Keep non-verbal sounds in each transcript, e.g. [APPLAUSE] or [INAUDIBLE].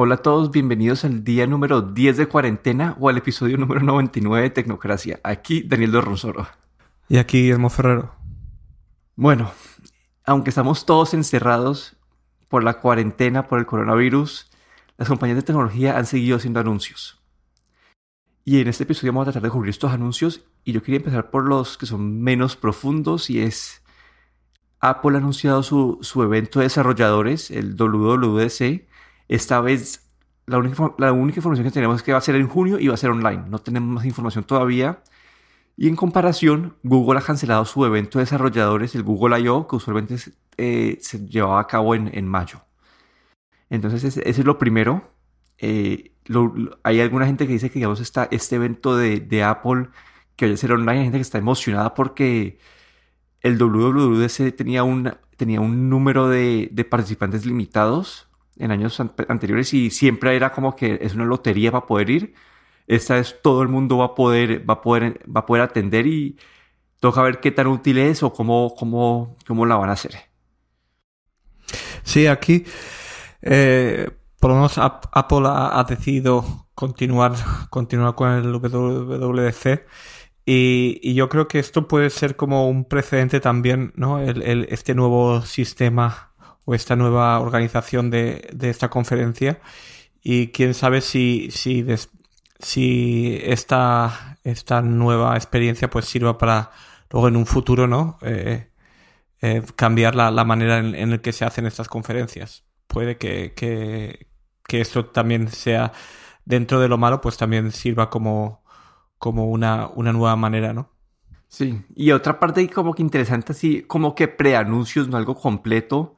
Hola a todos, bienvenidos al día número 10 de cuarentena o al episodio número 99 de Tecnocracia. Aquí Daniel Dorronsoro. Y aquí Guillermo Ferrero. Bueno, aunque estamos todos encerrados por la cuarentena, por el coronavirus, las compañías de tecnología han seguido haciendo anuncios. Y en este episodio vamos a tratar de cubrir estos anuncios y yo quería empezar por los que son menos profundos y es Apple ha anunciado su, su evento de desarrolladores, el WWDC, esta vez la única, la única información que tenemos es que va a ser en junio y va a ser online. No tenemos más información todavía. Y en comparación, Google ha cancelado su evento de desarrolladores, el Google I.O., que usualmente eh, se llevaba a cabo en, mayo. Entonces, ese, es lo primero. Eh, hay alguna gente que dice que, digamos, está este evento de, Apple que vaya a ser online. Hay gente que está emocionada porque el WWDC tenía un, tenía un número de, de participantes limitados en años anteriores y siempre era como que es una lotería para poder ir. Esta vez todo el mundo va a poder, va a poder, va a poder atender y toca ver qué tan útil es o cómo, cómo, cómo la van a hacer. Sí, aquí eh, por lo menos Apple ha, decidido continuar, continuar con el WWDC. Y, y, yo creo que esto puede ser como un precedente también, ¿no? El, el, este nuevo sistema o esta nueva organización de, esta conferencia y quién sabe si, si, si esta, esta nueva experiencia pues sirva para luego en un futuro, ¿no? Eh, eh, cambiar la, manera en, la que se hacen estas conferencias. Puede que, que, esto también sea, dentro de lo malo, pues también sirva como, como una, una nueva manera, ¿no? Sí, y otra parte como que interesante, así como que preanuncios, no algo completo,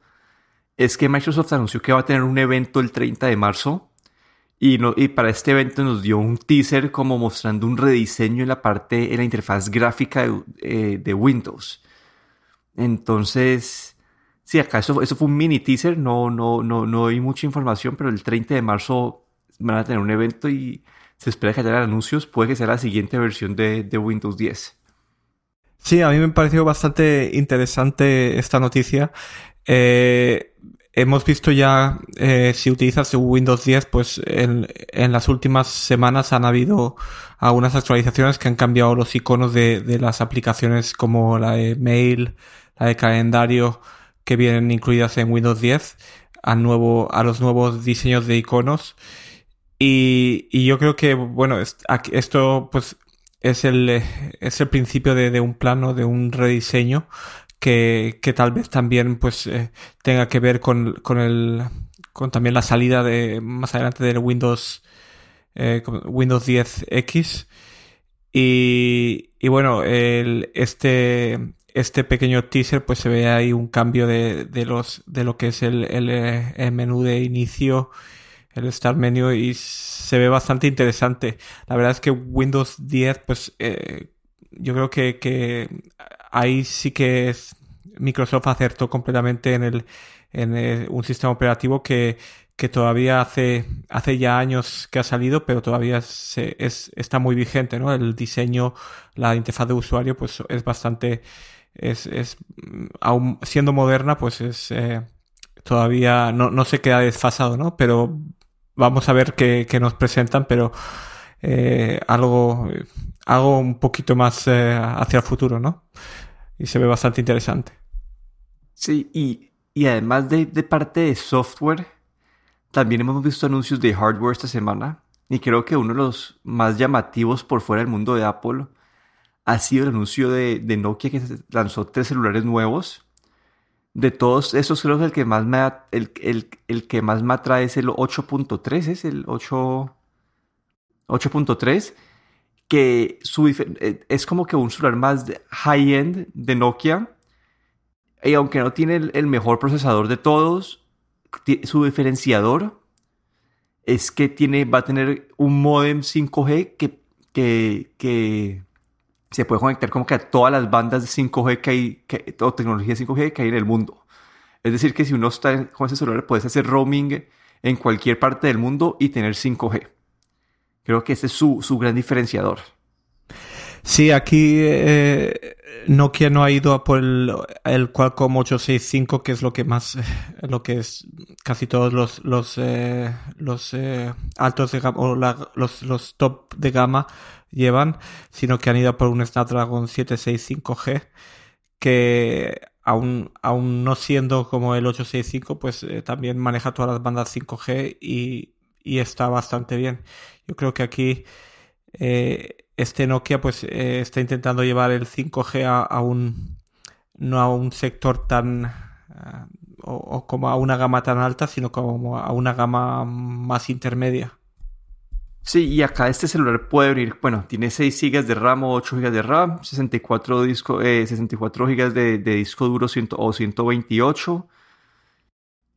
es que Microsoft anunció que va a tener un evento el 30 de marzo y, no, para este evento nos dio un teaser como mostrando un rediseño en la parte, en la interfaz gráfica de, eh, Windows. Entonces, sí, acá eso, eso, fue un mini teaser, no, no, no, no hay mucha información, pero el 30 de marzo van a tener un evento y se espera que haya anuncios, puede que sea la siguiente versión de, de Windows 10. Sí, a mí me pareció bastante interesante esta noticia. Eh, hemos visto ya, eh, si utilizas Windows 10, pues en, las últimas semanas han habido algunas actualizaciones que han cambiado los iconos de, las aplicaciones como la de mail, la de calendario, que vienen incluidas en Windows 10, a, nuevo, a los nuevos diseños de iconos. Y, yo creo que, bueno, esto pues es el, es el principio de, de un plano, de un rediseño que, que tal vez también pues eh, tenga que ver con, con, el con también la salida de más adelante del Windows eh, Windows 10X y, y bueno el, este este pequeño teaser pues se ve ahí un cambio de, de los de lo que es el, el, el menú de inicio el Start Menu y se ve bastante interesante. La verdad es que Windows 10, pues eh, yo creo que ahí sí que es, Microsoft acertó completamente en el en un sistema operativo que, que todavía hace, hace ya años que ha salido, pero todavía se, es, está muy vigente, ¿no? El diseño, la interfaz de usuario, pues es bastante, es, es aún siendo moderna, pues es eh, todavía no, no se queda desfasado, ¿no? Pero vamos a ver qué, nos presentan, pero eh, algo, algo un poquito más eh, hacia el futuro, ¿no? Y se ve bastante interesante. Sí, y, y además de, de, parte de software, también hemos visto anuncios de hardware esta semana. Y creo que uno de los más llamativos por fuera del mundo de Apple ha sido el anuncio de, de Nokia que lanzó tres celulares nuevos. De todos esos, creo que el que más me, el, el, el que más me atrae es el 8.3, es el 8. 8.3, que eh, es como que un celular más high-end de Nokia. Y aunque no tiene el, mejor procesador de todos, su diferenciador es que tiene, va a tener un modem 5G que, que, que se puede conectar como que a todas las bandas de 5G que hay, que, o tecnología 5G que hay en el mundo. Es decir, que si uno está con ese celular, puedes hacer roaming en cualquier parte del mundo y tener 5G. Creo que ese es su, su gran diferenciador. Sí, aquí eh, Nokia no ha ido a por el, el, Qualcomm 865, que es lo que más, lo que es casi todos los los eh, los eh, altos de gama o los, los top de gama llevan, sino que han ido por un Snapdragon 765G que aún, aún no siendo como el 865, pues eh, también maneja todas las bandas 5G y, y está bastante bien. Yo creo que aquí eh, este Nokia pues eh, está intentando llevar el 5G a, un no a un sector tan o, o, como a una gama tan alta, sino como a una gama más intermedia. Sí, y acá este celular puede venir, bueno, tiene 6 GB de RAM o 8 GB de RAM, 64, disco, eh, 64 GB de, de, disco duro 100, o 128.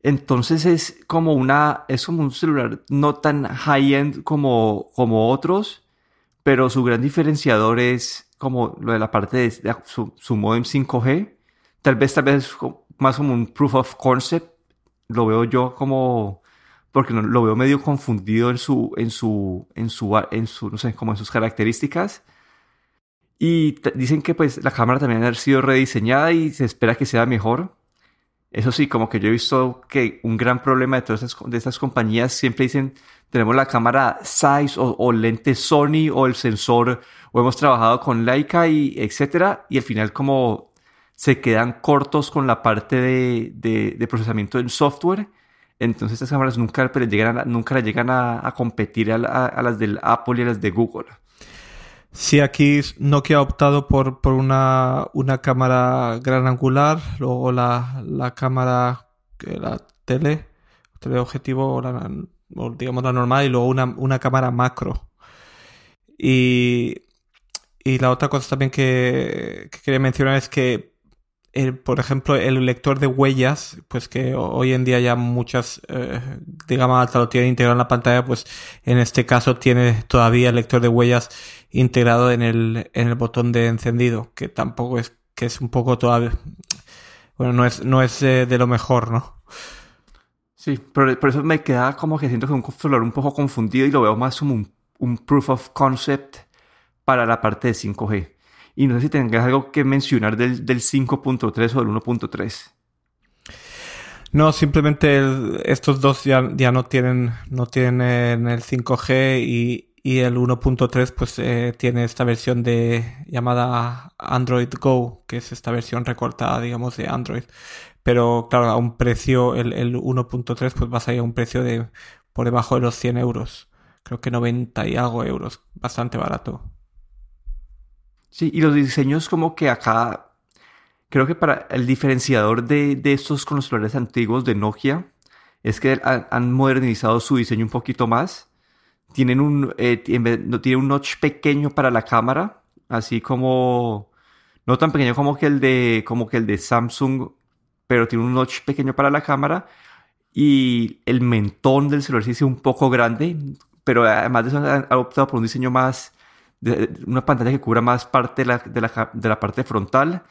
Entonces es como una, es como un celular no tan high-end como, como otros, pero su gran diferenciador es como lo de la parte de, de su, su, modem 5G. Tal vez, tal vez más como un proof of concept. Lo veo yo como, porque lo veo medio confundido en su, en su, en su, en su, no sé, como en sus características. Y dicen que pues la cámara también ha sido rediseñada y se espera que sea mejor. Eso sí, como que yo he visto que un gran problema de todas estas, de estas compañías siempre dicen, tenemos la cámara size o, o, lente Sony o el sensor, o hemos trabajado con Leica y etcétera, y al final como se quedan cortos con la parte de, de, procesamiento del software entonces estas cámaras nunca, pero llegan a, nunca llegan a, competir a, a, a, las del Apple y a las de Google. Sí, aquí Nokia ha optado por, por una, una cámara gran angular, luego la, la cámara, la tele, teleobjetivo, o, la, digamos la normal, y luego una, una cámara macro. Y, y la otra cosa también que, que quería mencionar es que por ejemplo, el lector de huellas, pues que hoy en día ya muchas, eh, digamos, hasta lo tienen integrado en la pantalla, pues en este caso tiene todavía el lector de huellas integrado en el, en el botón de encendido, que tampoco es, que es un poco todavía, bueno, no es, no es eh, de lo mejor, ¿no? Sí, pero por eso me queda como que siento que es un celular un poco confundido y lo veo más como un, un proof of concept para la parte de 5G. Y no sé si tengas algo que mencionar del, del 5.3 o del 1.3. No, simplemente el, estos dos ya, ya, no tienen, no tienen el 5G y, y el 1.3 pues eh, tiene esta versión de llamada Android Go, que es esta versión recortada, digamos, de Android. Pero claro, a un precio, el, el 1.3 pues va a salir a un precio de por debajo de los 100 euros. Creo que 90 y algo euros, bastante barato. Sí, y los diseños como que acá, creo que para el diferenciador de, de estos con los antiguos de Nokia es que han, modernizado su diseño un poquito más. Tienen un, eh, tiene un notch pequeño para la cámara, así como, no tan pequeño como que el de, como que el de Samsung, pero tiene un notch pequeño para la cámara. Y el mentón del celular sí es un poco grande, pero además de eso han optado por un diseño más de una pantalla que cubra más parte de la, de la, de la parte frontal.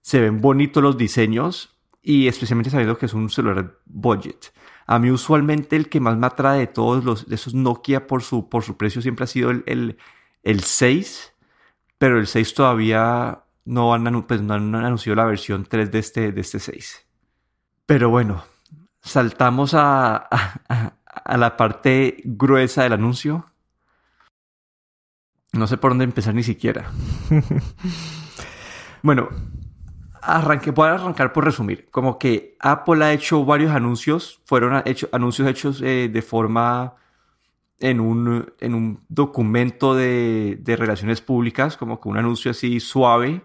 Se ven bonitos los diseños y especialmente sabiendo que es un celular budget. A mí usualmente el que más me atrae de todos los, de esos Nokia por su, por su precio siempre ha sido el, el, el 6, pero el 6 todavía no han, pues no han anunciado la versión 3 de este, de este 6. Pero bueno, saltamos a, a, a la parte gruesa del anuncio no sé por dónde empezar ni siquiera. [LAUGHS] bueno, arranque, voy a arrancar por resumir. Como que Apple ha hecho varios anuncios, fueron hecho, anuncios hechos eh, de forma en un, en un documento de, de, relaciones públicas, como que un anuncio así suave.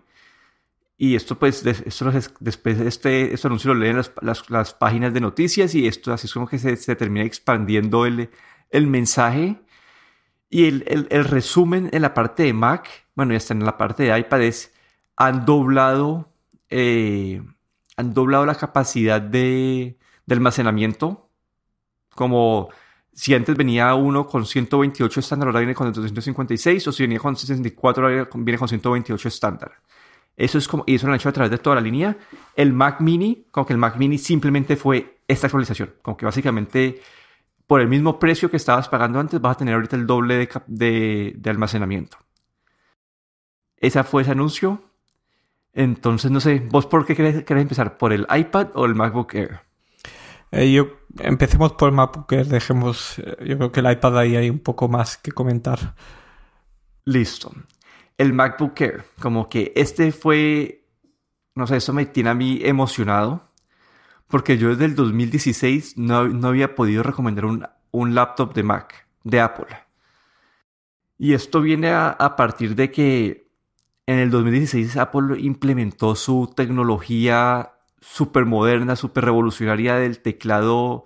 Y esto, pues, esto, después este, este anuncio lo leen las, las, las, páginas de noticias y esto así es como que se, se termina expandiendo el, el mensaje y el, el, el, resumen en la parte de Mac, bueno, ya está en la parte de iPad, es han doblado, eh, han doblado la capacidad de, de, almacenamiento. Como si antes venía uno con 128 estándar, ahora viene con 256, o si venía con 64, ahora viene con 128 estándar. Eso es como, y eso lo han hecho a través de toda la línea. El Mac Mini, como que el Mac Mini simplemente fue esta actualización. Como que básicamente por el mismo precio que estabas pagando antes, vas a tener ahorita el doble de, de, de almacenamiento. esa fue ese anuncio. Entonces, no sé, ¿vos por qué querés, empezar? ¿Por el iPad o el MacBook Air? Eh, yo empecemos por el MacBook Air, dejemos, eh, yo creo que el iPad ahí hay un poco más que comentar. Listo. El MacBook Air, como que este fue, no sé, eso me tiene a mí emocionado, porque yo desde el 2016 no, no había podido recomendar un, un laptop de Mac, de Apple. Y esto viene a, partir de que en el 2016 Apple implementó su tecnología súper moderna, súper revolucionaria del teclado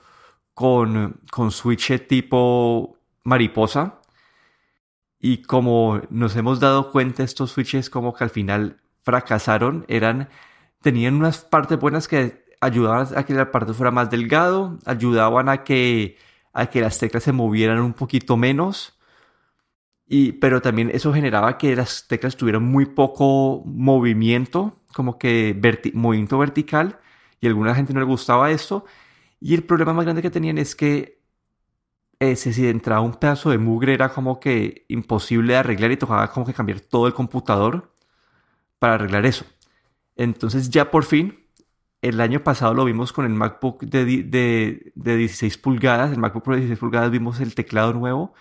con, con switch tipo mariposa. Y como nos hemos dado cuenta, estos switches como que al final fracasaron, eran, tenían unas partes buenas que ayudaban a que el aparato fuera más delgado, ayudaban a que, a que las teclas se movieran un poquito menos y, pero también eso generaba que las teclas tuvieran muy poco movimiento, como que movimiento vertical, y a alguna gente no le gustaba eso. Y el problema más grande que tenían es que ese, si entraba un pedazo de mugre era como que imposible de arreglar y tocaba como que cambiar todo el computador para arreglar eso. Entonces ya por fin, el año pasado lo vimos con el MacBook de, de, de 16 pulgadas, el MacBook Pro de 16 pulgadas vimos el teclado nuevo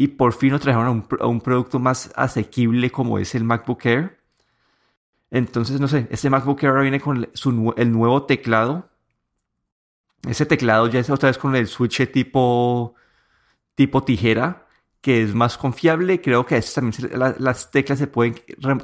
y por fin lo trajeron a un, producto más asequible como es el MacBook Air. Entonces, no sé, este MacBook Air viene con el nuevo teclado. Ese teclado ya es otra vez con el switch tipo, tipo tijera, que es más confiable. Creo que también las teclas se pueden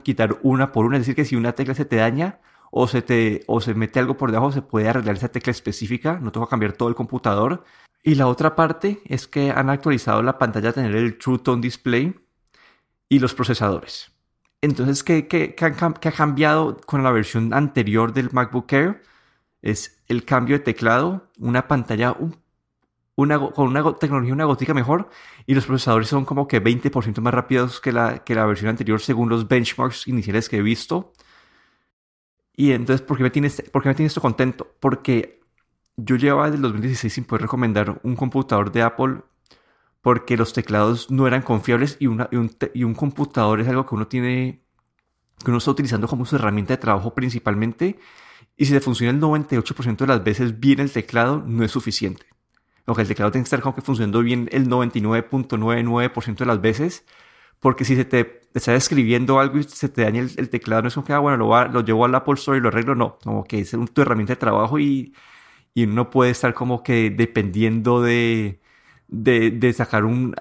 quitar una por una. Es decir, que si una tecla se te daña o se, te, o se mete algo por debajo, se puede arreglar esa tecla específica. No que cambiar todo el computador. Y la otra parte es que han actualizado la pantalla a tener el True Tone Display y los procesadores. Entonces, ¿qué, ha cambiado con la versión anterior del MacBook Air? Es el cambio de teclado, una pantalla una, con una tecnología una gotica mejor y los procesadores son como que 20% más rápidos que la, que la versión anterior según los benchmarks iniciales que he visto. Y entonces, ¿por qué me tiene, por qué me tiene esto contento? Porque yo llevaba desde el 2016 sin poder recomendar un computador de Apple porque los teclados no eran confiables y, una, y, un, computador es algo que uno tiene, que uno está utilizando como su herramienta de trabajo principalmente y si le funciona el 98% de las veces bien el teclado no es suficiente. Lo que el teclado tiene que estar como que funcionando bien el 99.99% de las veces porque si se te está escribiendo algo y se te daña el, teclado no es como que, ah, bueno, lo, lo llevo al Apple Store y lo arreglo, no, como que es tu herramienta de trabajo y y uno puede estar como que dependiendo de, de, sacar un,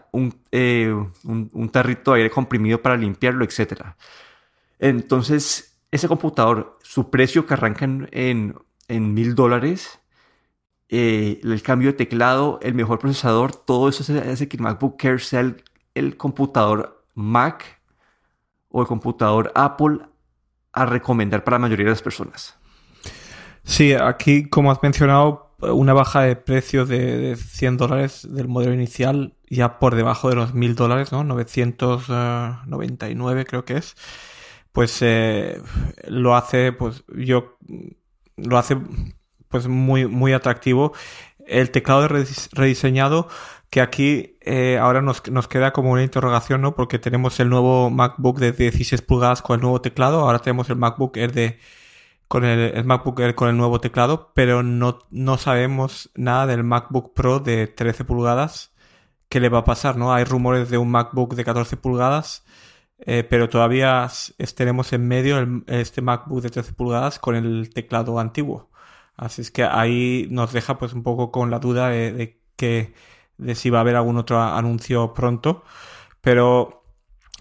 eh, un, un, tarrito de aire comprimido para limpiarlo, etc. Entonces, ese computador, su precio que arranca en mil dólares, eh, el cambio de teclado, el mejor procesador, todo eso hace que el MacBook Air sea el, el computador Mac o el computador Apple a recomendar para la mayoría de las personas. Sí, aquí, como has mencionado, una baja de precio de, 100 dólares del modelo inicial, ya por debajo de los 1000 dólares, ¿no? 999 creo que es. Pues eh, lo hace, pues yo, lo hace pues muy, muy atractivo. El teclado rediseñado, que aquí eh, ahora nos, nos, queda como una interrogación, ¿no? Porque tenemos el nuevo MacBook de 16 pulgadas con el nuevo teclado, ahora tenemos el MacBook Air de con el, MacBook Air con el nuevo teclado, pero no, no sabemos nada del MacBook Pro de 13 pulgadas. ¿Qué le va a pasar? ¿no? Hay rumores de un MacBook de 14 pulgadas, eh, pero todavía tenemos en medio este MacBook de 13 pulgadas con el teclado antiguo. Así es que ahí nos deja pues un poco con la duda de, que de si va a haber algún otro anuncio pronto. Pero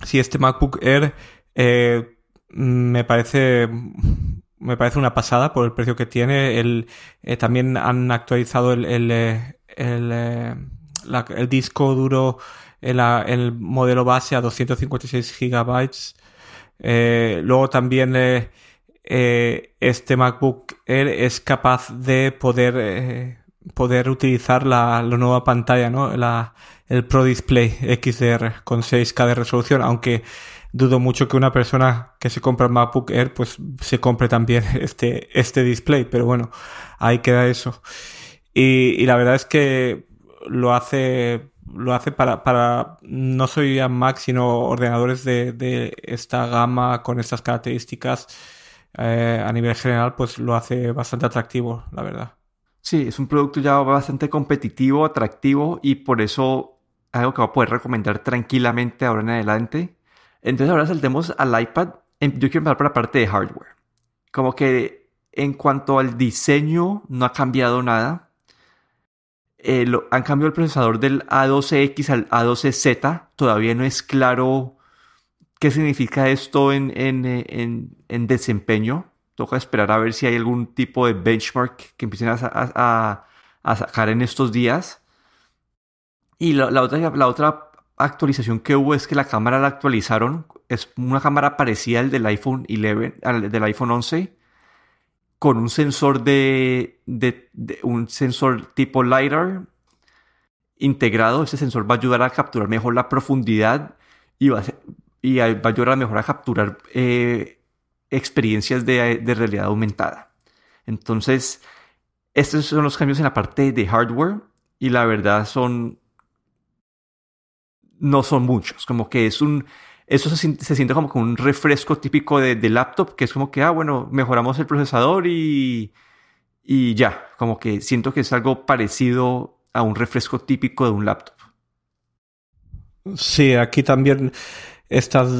si este MacBook Air eh, me parece me parece una pasada por el precio que tiene. El, eh, también han actualizado el, el, eh, eh, el, disco duro, el, el, modelo base a 256 gigabytes. luego también este MacBook Air es capaz de poder, poder utilizar la, la, nueva pantalla, ¿no? La, el Pro Display XDR con 6K de resolución, aunque dudo mucho que una persona que se compra el MacBook Air pues se compre también [LAUGHS] este, este display, pero bueno, ahí queda eso. Y, la verdad es que lo hace lo hace para, para no soy a Mac, sino ordenadores de, de esta gama con estas características eh, a nivel general, pues lo hace bastante atractivo, la verdad. Sí, es un producto ya bastante competitivo, atractivo y por eso algo que va a poder recomendar tranquilamente ahora en adelante. Entonces ahora saltemos al iPad. Em, yo quiero empezar por la parte de hardware. Como que en cuanto al diseño no ha cambiado nada. Eh, han cambiado el procesador del A12X al A12Z. Todavía no es claro qué significa esto en, en, desempeño. Toca esperar a ver si hay algún tipo de benchmark que empiecen a, sacar en estos días. Y la, otra, la otra actualización que hubo es que la cámara la actualizaron. Es una cámara parecida al del iPhone 11, al del iPhone 11 con un sensor de, un sensor tipo LiDAR integrado. Ese sensor va a ayudar a capturar mejor la profundidad y va a, y va a ayudar a mejor a capturar eh, experiencias de, realidad aumentada. Entonces, estos son los cambios en la parte de hardware y la verdad son no son muchos, como que es un eso se, siente como un refresco típico de, laptop, que es como que, ah, bueno, mejoramos el procesador y, y ya, como que siento que es algo parecido a un refresco típico de un laptop. Sí, aquí también estas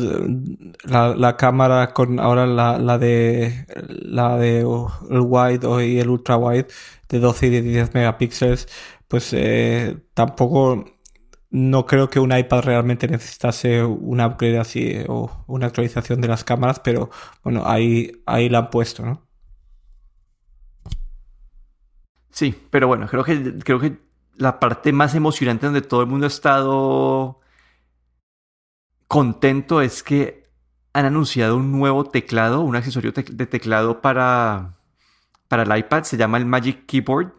la, la cámara con ahora la, la de la de el wide y el ultra wide de 12 y de 10 megapíxeles pues eh, tampoco no creo que un iPad realmente necesitase una upgrade así o una actualización de las cámaras, pero bueno, ahí, ahí la han puesto, ¿no? Sí, pero bueno, creo que, creo que la parte más emocionante donde todo el mundo ha estado contento es que han anunciado un nuevo teclado, un accesorio de teclado para, para el iPad, se llama el Magic Keyboard.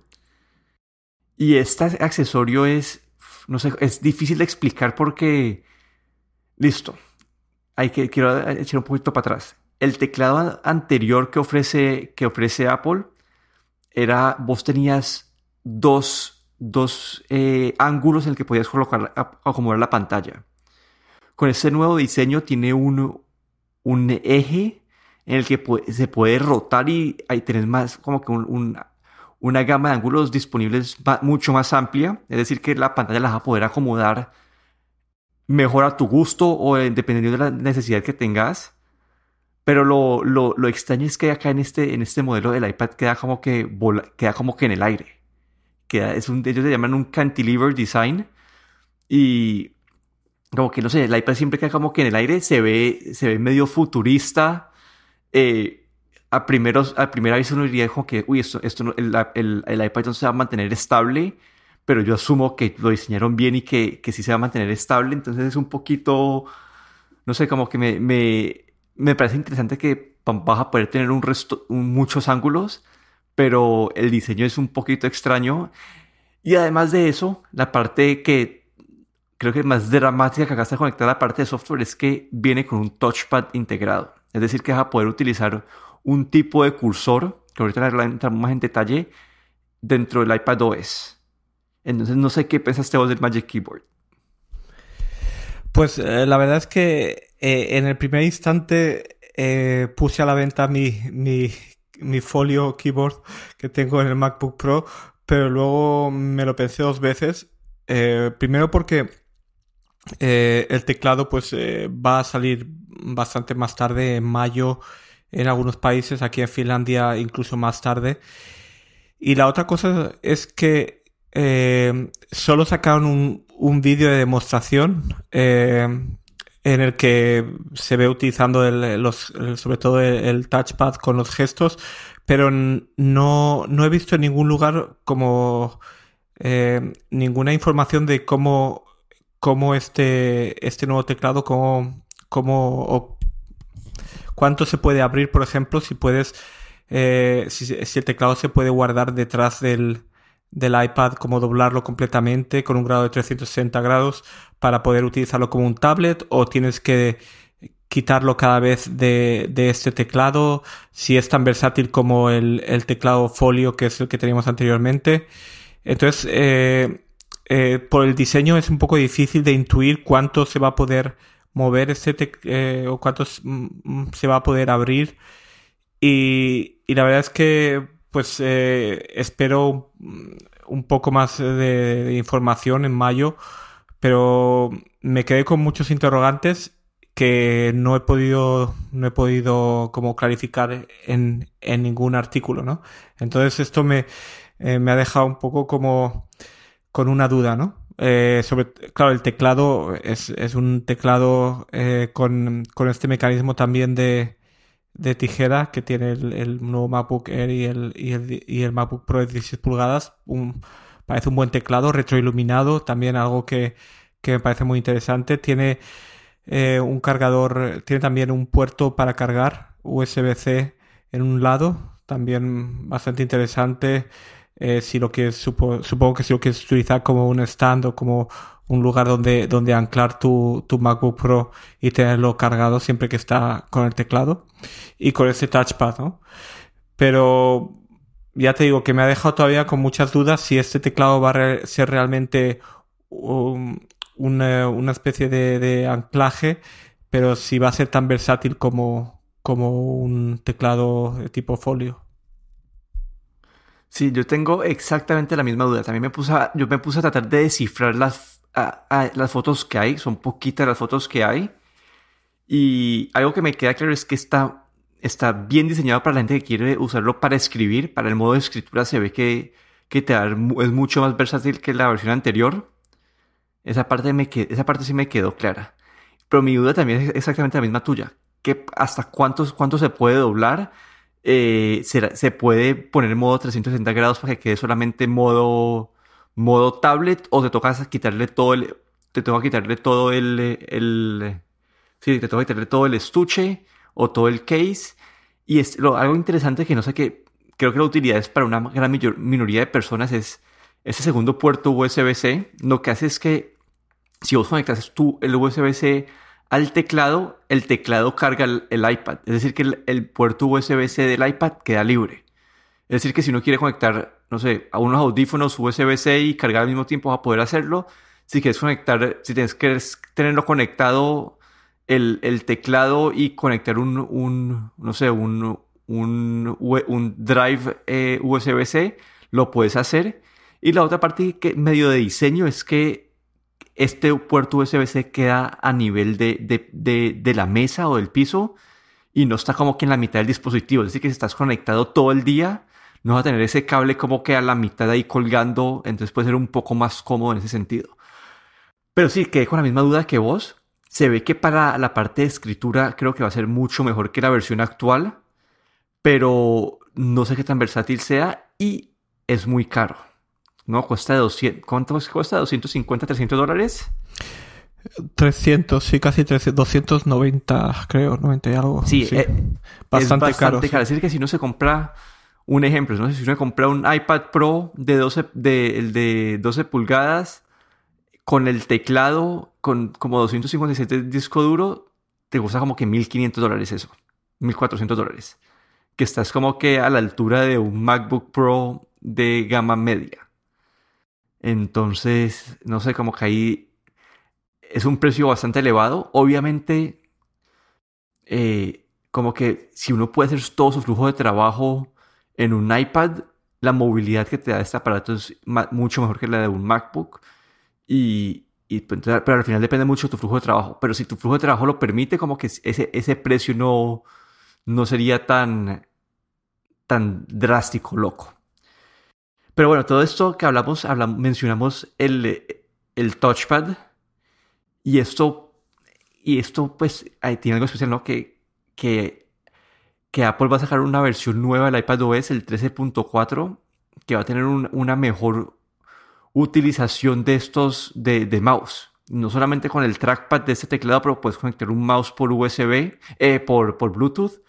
Y este accesorio es no sé, es difícil de explicar porque, listo, hay que, quiero echar un poquito para atrás. El teclado anterior que ofrece, que ofrece Apple era, vos tenías dos, dos eh, ángulos en el que podías colocar, acomodar la pantalla. Con este nuevo diseño tiene un, eje en el que se puede rotar y ahí tenés más como que un una gama de ángulos disponibles mucho más amplia, es decir, que la pantalla la vas a poder acomodar mejor a tu gusto o dependiendo de la necesidad que tengas. Pero lo, lo, lo, extraño es que acá en este, este modelo del iPad queda como que, queda como que en el aire. Queda, es un, ellos se llaman un cantilever design. Y como que no sé, el iPad siempre queda como que en el aire, se ve, se ve medio futurista. Eh, a, primeros, a primera vista uno diría como que, uy, esto, esto el, el, el, iPad no se va a mantener estable, pero yo asumo que lo diseñaron bien y que, que sí se va a mantener estable, entonces es un poquito, no sé, como que me, me, me parece interesante que vas a poder tener un resto, muchos ángulos, pero el diseño es un poquito extraño. Y además de eso, la parte que creo que más dramática que acá está conectada la parte de software es que viene con un touchpad integrado. Es decir, que vas a poder utilizar un tipo de cursor, que ahorita entramos más en detalle, dentro del iPad OS. Entonces no sé qué pensaste vos del Magic Keyboard. Pues eh, la verdad es que eh, en el primer instante eh, puse a la venta mi, mi, mi folio keyboard que tengo en el MacBook Pro, pero luego me lo pensé dos veces. primero porque el teclado pues va a salir bastante más tarde, en mayo en algunos países, aquí en Finlandia incluso más tarde. Y la otra cosa es que eh, solo sacaron un, un vídeo de demostración eh, en el que se ve utilizando el, los, sobre todo el, touchpad con los gestos, pero no, no he visto en ningún lugar como eh, ninguna información de cómo, cómo este, este nuevo teclado, cómo, cómo cuánto se puede abrir, por ejemplo, si puedes, eh, si, el teclado se puede guardar detrás del, del iPad, como doblarlo completamente con un grado de 360 grados para poder utilizarlo como un tablet o tienes que quitarlo cada vez de, de este teclado, si es tan versátil como el, el, teclado folio que es el que teníamos anteriormente. Entonces, eh, eh, por el diseño es un poco difícil de intuir cuánto se va a poder mover este eh, o cuánto mm, mm, se va a poder abrir. Y, la verdad es que pues eh, espero un poco más de, información en mayo, pero me quedé con muchos interrogantes que no he podido no he podido como clarificar en, en ningún artículo, ¿no? Entonces esto me, eh, me ha dejado un poco como con una duda, ¿no? Eh, sobre, claro, el teclado es, es un teclado eh, con, este mecanismo también de, de tijera que tiene el, nuevo MacBook Air y el MacBook Pro de 16 pulgadas. Un, parece un buen teclado, retroiluminado, también algo que, que me parece muy interesante. Tiene eh, un cargador, tiene también un puerto para cargar USB-C en un lado, también bastante interesante. Eh, si lo que supongo que si lo quieres utilizar como un stand o como un lugar donde, donde anclar tu, tu MacBook Pro y tenerlo cargado siempre que está con el teclado y con ese touchpad, ¿no? Pero ya te digo que me ha dejado todavía con muchas dudas si este teclado va a ser realmente una, una, especie de, de, anclaje, pero si va a ser tan versátil como, como un teclado de tipo folio. Sí, yo tengo exactamente la misma duda. También me puse a, yo me puse a tratar de descifrar las, las fotos que hay. Son poquitas las fotos que hay. Y algo que me queda claro es que está, está bien diseñado para la gente que quiere usarlo para escribir. Para el modo de escritura se ve que, que te da, es mucho más versátil que la versión anterior. Esa parte, me, esa parte sí me quedó clara. Pero mi duda también es exactamente la misma tuya. Que ¿Hasta cuántos, cuánto se puede doblar? Eh, se, puede poner en modo 360 grados para que quede solamente modo, modo tablet o te toca quitarle todo el, toca quitarle todo el, el, sí, toca quitarle todo el estuche o todo el case. Y es algo interesante que no sé qué, creo que la utilidad es para una gran minoría de personas es ese segundo puerto USB-C. Lo que hace es que si vos conectas tú el USB-C al teclado, el teclado carga el, iPad. Es decir, que el, puerto USB-C del iPad queda libre. Es decir, que si uno quiere conectar, no sé, a unos audífonos USB-C y cargar al mismo tiempo, va a poder hacerlo. Si quieres conectar, si tienes que tenerlo conectado el, teclado y conectar un, no sé, un, un, drive eh, USB-C, lo puedes hacer. Y la otra parte que medio de diseño es que este puerto USB-C queda a nivel de, la mesa o del piso y no está como que en la mitad del dispositivo. Es decir, que si estás conectado todo el día, no vas a tener ese cable como que a la mitad ahí colgando, entonces puede ser un poco más cómodo en ese sentido. Pero sí, quedé con la misma duda que vos. Se ve que para la parte de escritura creo que va a ser mucho mejor que la versión actual, pero no sé qué tan versátil sea y es muy caro. No, cuesta 200. ¿Cuánto cuesta? ¿250, 300 dólares? 300, sí, casi 300, 290, creo, 90 y algo. Sí, eh, bastante, es bastante caro. Es decir, que si no se compra, un ejemplo, ¿no? si uno compra un iPad Pro de 12, de, el de 12 pulgadas con el teclado, con como 257 disco duro, te cuesta como que 1500 dólares eso, 1400 dólares. Que estás como que a la altura de un MacBook Pro de gama media. Entonces, no sé, como que ahí es un precio bastante elevado. Obviamente, eh, como que si uno puede hacer todo su flujo de trabajo en un iPad, la movilidad que te da este aparato es mucho mejor que la de un MacBook. Y, pues, pero al final depende mucho de tu flujo de trabajo. Pero si tu flujo de trabajo lo permite, como que ese, ese precio no, no sería tan, tan drástico, loco. Pero bueno, todo esto que hablamos, hablamos mencionamos el, el touchpad. Y esto, y esto pues tiene algo especial, ¿no? Que, que, que Apple va a sacar una versión nueva del iPad OS, el 13.4, que va a tener una mejor utilización de estos de, de, mouse. No solamente con el trackpad de este teclado, pero puedes conectar un mouse por USB, eh, por, por Bluetooth,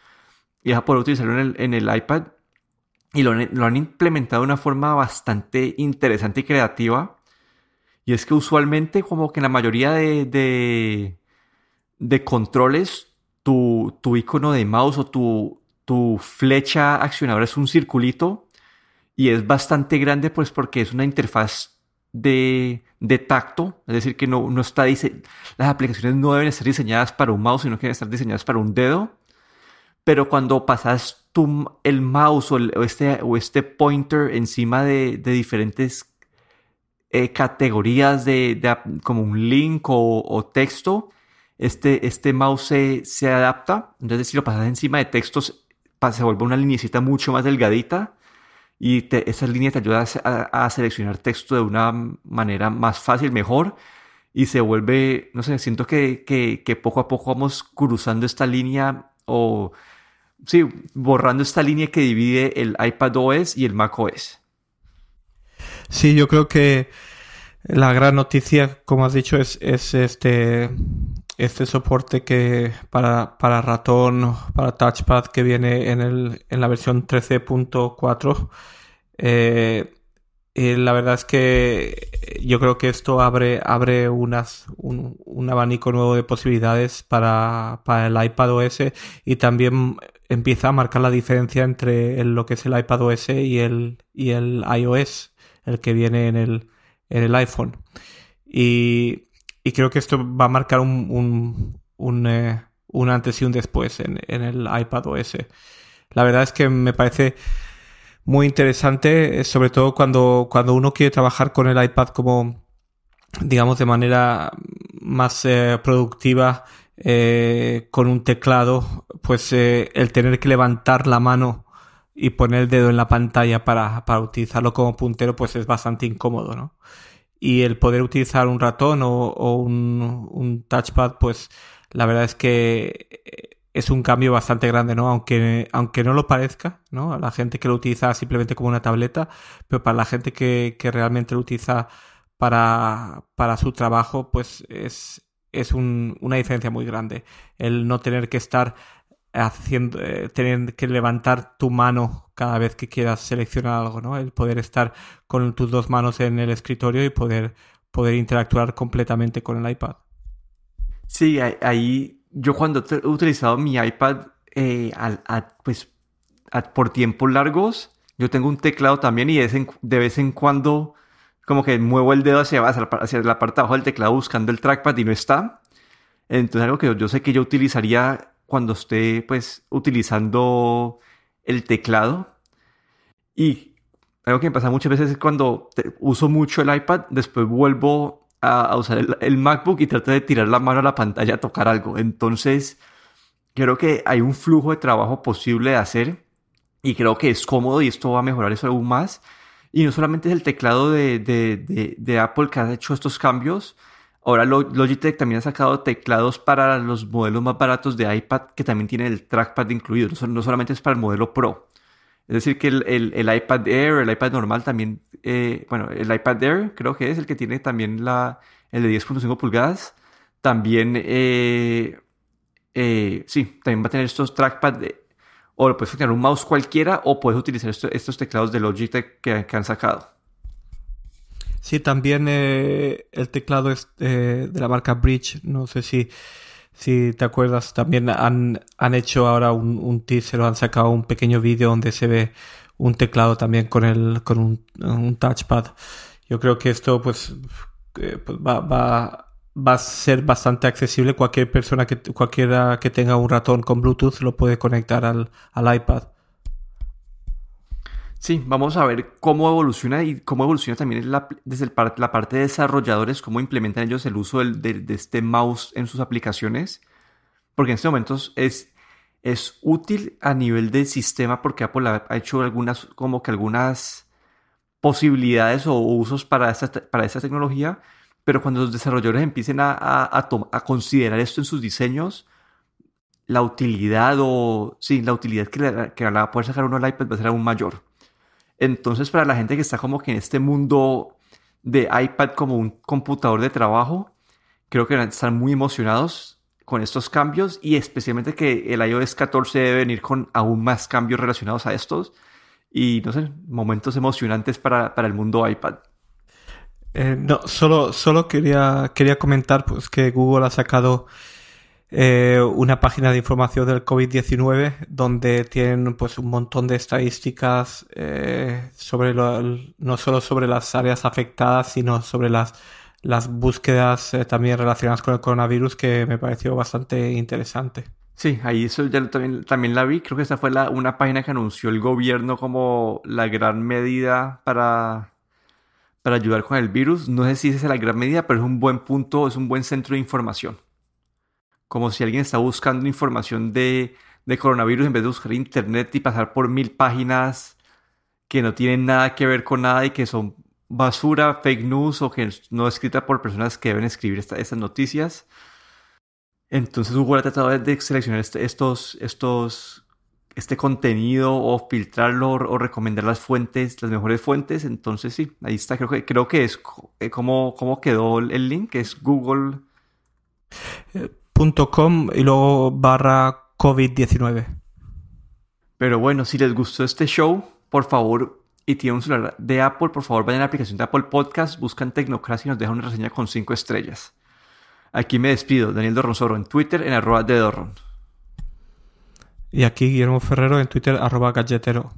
y vas a poder utilizarlo en el, en el iPad y lo, han implementado de una forma bastante interesante y creativa. Y es que usualmente, como que en la mayoría de, de, controles, tu, tu, icono de mouse o tu, tu flecha accionadora es un circulito y es bastante grande, pues porque es una interfaz de, de tacto, es decir, que no, no está las aplicaciones no deben estar diseñadas para un mouse, sino que deben estar diseñadas para un dedo. Pero cuando pasas tu, el mouse o, este, o este pointer encima de, de diferentes eh, categorías de, de, como un link o, o texto, este, este mouse se, se, adapta. Entonces, si lo pasas encima de textos, se vuelve una linecita mucho más delgadita y esa línea te ayuda a, seleccionar texto de una manera más fácil, mejor y se vuelve, no sé, siento que, que, poco a poco vamos cruzando esta línea o, sí, borrando esta línea que divide el iPad OS y el Mac OS. Sí, yo creo que la gran noticia, como has dicho, es, es este, este soporte que para, para ratón, para touchpad que viene en, el, en la versión 13.4. Eh, y la verdad es que yo creo que esto abre, abre un, un abanico nuevo de posibilidades para, para el iPad OS y también empieza a marcar la diferencia entre lo que es el iPad OS y el, y el iOS, el que viene en el, en el iPhone. Y y creo que esto va a marcar un, un, un, eh, un antes y un después en, en, el iPad OS. La verdad es que me parece muy interesante, eh, sobre todo cuando, cuando uno quiere trabajar con el iPad como, digamos, de manera más eh, productiva, eh, con un teclado, pues eh, el tener que levantar la mano y poner el dedo en la pantalla para, para utilizarlo como puntero, pues es bastante incómodo, ¿no? y el poder utilizar un ratón o, un, touchpad, pues la verdad es que eh, es un cambio bastante grande, ¿no? Aunque, aunque no lo parezca, ¿no? A la gente que lo utiliza simplemente como una tableta, pero para la gente que, que realmente lo utiliza para, para su trabajo, pues es, es un, una diferencia muy grande. El no tener que estar haciendo, eh, tener que levantar tu mano cada vez que quieras seleccionar algo, ¿no? El poder estar con tus dos manos en el escritorio y poder, poder interactuar completamente con el iPad. Sí, ahí yo cuando he utilizado mi iPad eh, pues, por tiempos largos, yo tengo un teclado también y de vez en, cuando como que muevo el dedo hacia, hacia la parte de abajo del teclado buscando el trackpad y no está. Entonces algo que yo sé que yo utilizaría cuando esté pues utilizando el teclado. Y algo que me pasa muchas veces es cuando uso mucho el iPad, después vuelvo a, usar el, MacBook y trato de tirar la mano a la pantalla a tocar algo. Entonces, creo que hay un flujo de trabajo posible de hacer y creo que es cómodo y esto va a mejorar eso aún más. Y no solamente es el teclado de, de, de Apple que ha hecho estos cambios, Ahora Logitech también ha sacado teclados para los modelos más baratos de iPad que también tienen el trackpad incluido. No, solamente es para el modelo Pro. Es decir, que el, iPad Air, el iPad normal también, eh, bueno, el iPad Air creo que es el que tiene también la, el de 10.5 pulgadas. También, eh, eh, sí, también va a tener estos trackpad. O puedes tener un mouse cualquiera o puedes utilizar estos teclados de Logitech que han sacado. Sí, también eh, el teclado es eh, de la marca Bridge. No sé si, si te acuerdas. También han, han hecho ahora un, un teaser o han sacado un pequeño vídeo donde se ve un teclado también con el con un, un touchpad. Yo creo que esto pues, eh, pues va, va, va a ser bastante accesible. Cualquier persona que cualquiera que tenga un ratón con Bluetooth lo puede conectar al, al iPad. Sí, vamos a ver cómo evoluciona y cómo evoluciona también desde la parte de desarrolladores, cómo implementan ellos el uso de, este mouse en sus aplicaciones. Porque en este momento es, es útil a nivel del sistema porque Apple ha hecho algunas, como que algunas posibilidades o usos para esta, para esta tecnología, pero cuando los desarrolladores empiecen a, a, considerar esto en sus diseños, la utilidad o, sí, la utilidad que, que va a poder sacar uno al iPad va a ser aún mayor. Entonces, para la gente que está como que en este mundo de iPad como un computador de trabajo, creo que van a estar muy emocionados con estos cambios y especialmente que el iOS 14 debe venir con aún más cambios relacionados a estos y, no sé, momentos emocionantes para, para el mundo iPad. Eh, no, solo, solo quería, quería comentar pues, que Google ha sacado eh, una página de información del COVID-19 donde tienen pues un montón de estadísticas eh, sobre lo, no solo sobre las áreas afectadas, sino sobre las, las búsquedas eh, también relacionadas con el coronavirus que me pareció bastante interesante. Sí, ahí eso ya también, también la vi. Creo que esta fue la, una página que anunció el gobierno como la gran medida para, para ayudar con el virus. No sé si esa es la gran medida, pero es un buen punto, es un buen centro de información como si alguien está buscando información de, coronavirus en vez de buscar internet y pasar por mil páginas que no tienen nada que ver con nada y que son basura, fake news o que no escritas por personas que deben escribir estas noticias. Entonces Google ha tratado de seleccionar estos, estos, este contenido o filtrarlo o recomendar las fuentes, las mejores fuentes. Entonces sí, ahí está. Creo que, creo que es eh, como, como quedó el link, es Google. Eh, y luego barra COVID-19. Pero bueno, si les gustó este show, por favor, y tienen un celular de Apple, por favor vayan a la aplicación de Apple Podcast, buscan Tecnocracia y nos dejan una reseña con 5 estrellas. Aquí me despido, Daniel Dorronsoro en Twitter en arroba de Dorron. Y aquí Guillermo Ferrero en Twitter arroba galletero.